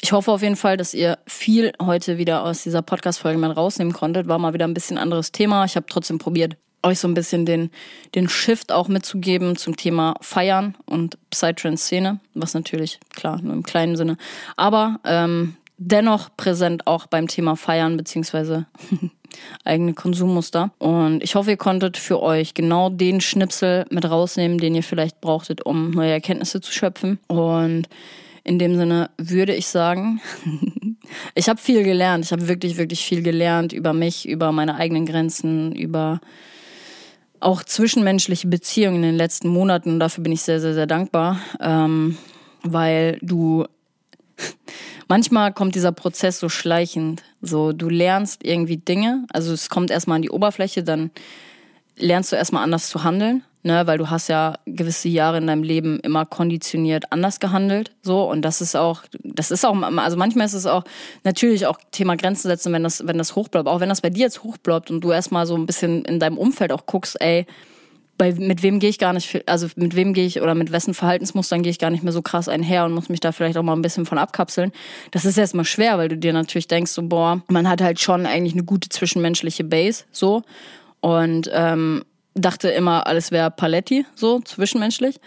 Speaker 1: Ich hoffe auf jeden Fall, dass ihr viel heute wieder aus dieser Podcast-Folge mal rausnehmen konntet. War mal wieder ein bisschen anderes Thema. Ich habe trotzdem probiert, euch so ein bisschen den, den Shift auch mitzugeben zum Thema Feiern und Psytrance-Szene, was natürlich, klar, nur im kleinen Sinne, aber ähm, dennoch präsent auch beim Thema Feiern beziehungsweise eigene Konsummuster. Und ich hoffe, ihr konntet für euch genau den Schnipsel mit rausnehmen, den ihr vielleicht brauchtet, um neue Erkenntnisse zu schöpfen. Und in dem Sinne würde ich sagen, ich habe viel gelernt. Ich habe wirklich, wirklich viel gelernt über mich, über meine eigenen Grenzen, über auch zwischenmenschliche Beziehungen in den letzten Monaten. Und dafür bin ich sehr, sehr, sehr dankbar, ähm, weil du manchmal kommt dieser Prozess so schleichend. So, du lernst irgendwie Dinge, also es kommt erstmal an die Oberfläche, dann lernst du erstmal anders zu handeln ne, weil du hast ja gewisse Jahre in deinem Leben immer konditioniert anders gehandelt, so und das ist auch, das ist auch, also manchmal ist es auch natürlich auch Thema Grenzen setzen, wenn das, wenn das hochbleibt, auch wenn das bei dir jetzt hochbleibt und du erstmal so ein bisschen in deinem Umfeld auch guckst, ey, bei mit wem gehe ich gar nicht, also mit wem gehe ich oder mit wessen Verhaltensmustern gehe ich gar nicht mehr so krass einher und muss mich da vielleicht auch mal ein bisschen von abkapseln. Das ist erstmal schwer, weil du dir natürlich denkst, so boah, man hat halt schon eigentlich eine gute zwischenmenschliche Base, so und ähm, dachte immer, alles wäre Paletti, so zwischenmenschlich.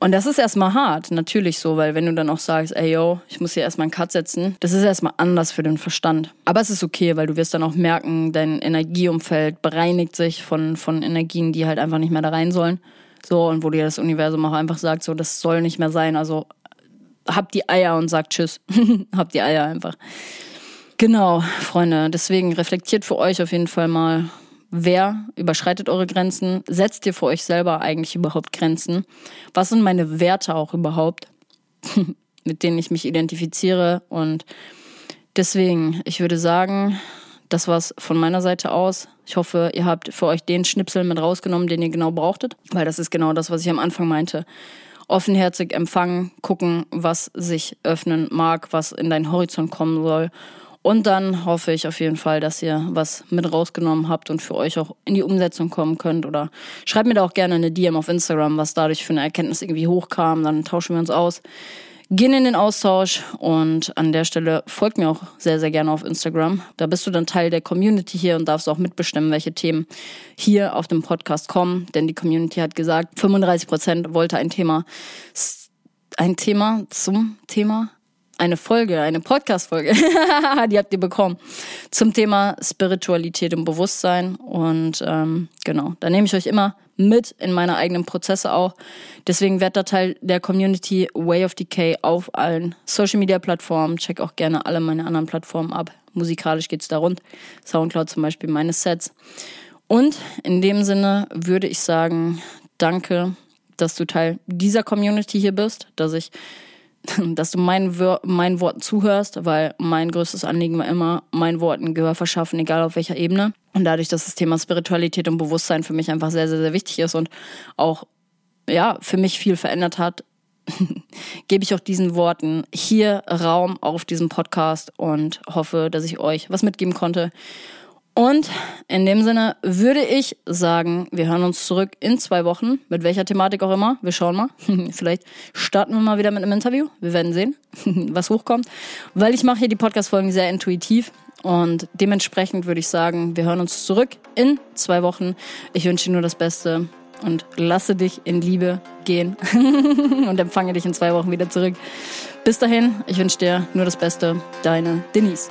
Speaker 1: Und das ist erstmal hart, natürlich so, weil wenn du dann auch sagst, ey yo, ich muss hier erstmal einen Cut setzen, das ist erstmal anders für den Verstand. Aber es ist okay, weil du wirst dann auch merken, dein Energieumfeld bereinigt sich von, von Energien, die halt einfach nicht mehr da rein sollen. So, und wo dir das Universum auch einfach sagt, so, das soll nicht mehr sein. Also hab die Eier und sag Tschüss. hab die Eier einfach. Genau, Freunde. Deswegen reflektiert für euch auf jeden Fall mal, Wer überschreitet eure Grenzen? Setzt ihr für euch selber eigentlich überhaupt Grenzen? Was sind meine Werte auch überhaupt, mit denen ich mich identifiziere? Und deswegen, ich würde sagen, das war's von meiner Seite aus. Ich hoffe, ihr habt für euch den Schnipsel mit rausgenommen, den ihr genau brauchtet, weil das ist genau das, was ich am Anfang meinte. Offenherzig empfangen, gucken, was sich öffnen mag, was in deinen Horizont kommen soll und dann hoffe ich auf jeden Fall, dass ihr was mit rausgenommen habt und für euch auch in die Umsetzung kommen könnt. Oder schreibt mir da auch gerne eine DM auf Instagram, was dadurch für eine Erkenntnis irgendwie hochkam. Dann tauschen wir uns aus. Gehen in den Austausch und an der Stelle folgt mir auch sehr, sehr gerne auf Instagram. Da bist du dann Teil der Community hier und darfst auch mitbestimmen, welche Themen hier auf dem Podcast kommen. Denn die Community hat gesagt, 35 Prozent wollte ein Thema, ein Thema zum Thema eine Folge, eine Podcast-Folge, die habt ihr bekommen, zum Thema Spiritualität und Bewusstsein. Und ähm, genau, da nehme ich euch immer mit in meine eigenen Prozesse auch. Deswegen werdet da Teil der Community Way of Decay auf allen Social-Media-Plattformen. Check auch gerne alle meine anderen Plattformen ab. Musikalisch geht's da rund. Soundcloud zum Beispiel meine Sets. Und in dem Sinne würde ich sagen, danke, dass du Teil dieser Community hier bist, dass ich dass du meinen, meinen Worten zuhörst, weil mein größtes Anliegen war immer, meinen Worten Gehör verschaffen, egal auf welcher Ebene. Und dadurch, dass das Thema Spiritualität und Bewusstsein für mich einfach sehr, sehr, sehr wichtig ist und auch, ja, für mich viel verändert hat, gebe ich auch diesen Worten hier Raum auf diesem Podcast und hoffe, dass ich euch was mitgeben konnte. Und in dem Sinne würde ich sagen, wir hören uns zurück in zwei Wochen, mit welcher Thematik auch immer. Wir schauen mal. Vielleicht starten wir mal wieder mit einem Interview. Wir werden sehen, was hochkommt. Weil ich mache hier die Podcast-Folgen sehr intuitiv. Und dementsprechend würde ich sagen, wir hören uns zurück in zwei Wochen. Ich wünsche dir nur das Beste und lasse dich in Liebe gehen und empfange dich in zwei Wochen wieder zurück. Bis dahin, ich wünsche dir nur das Beste. Deine Denise.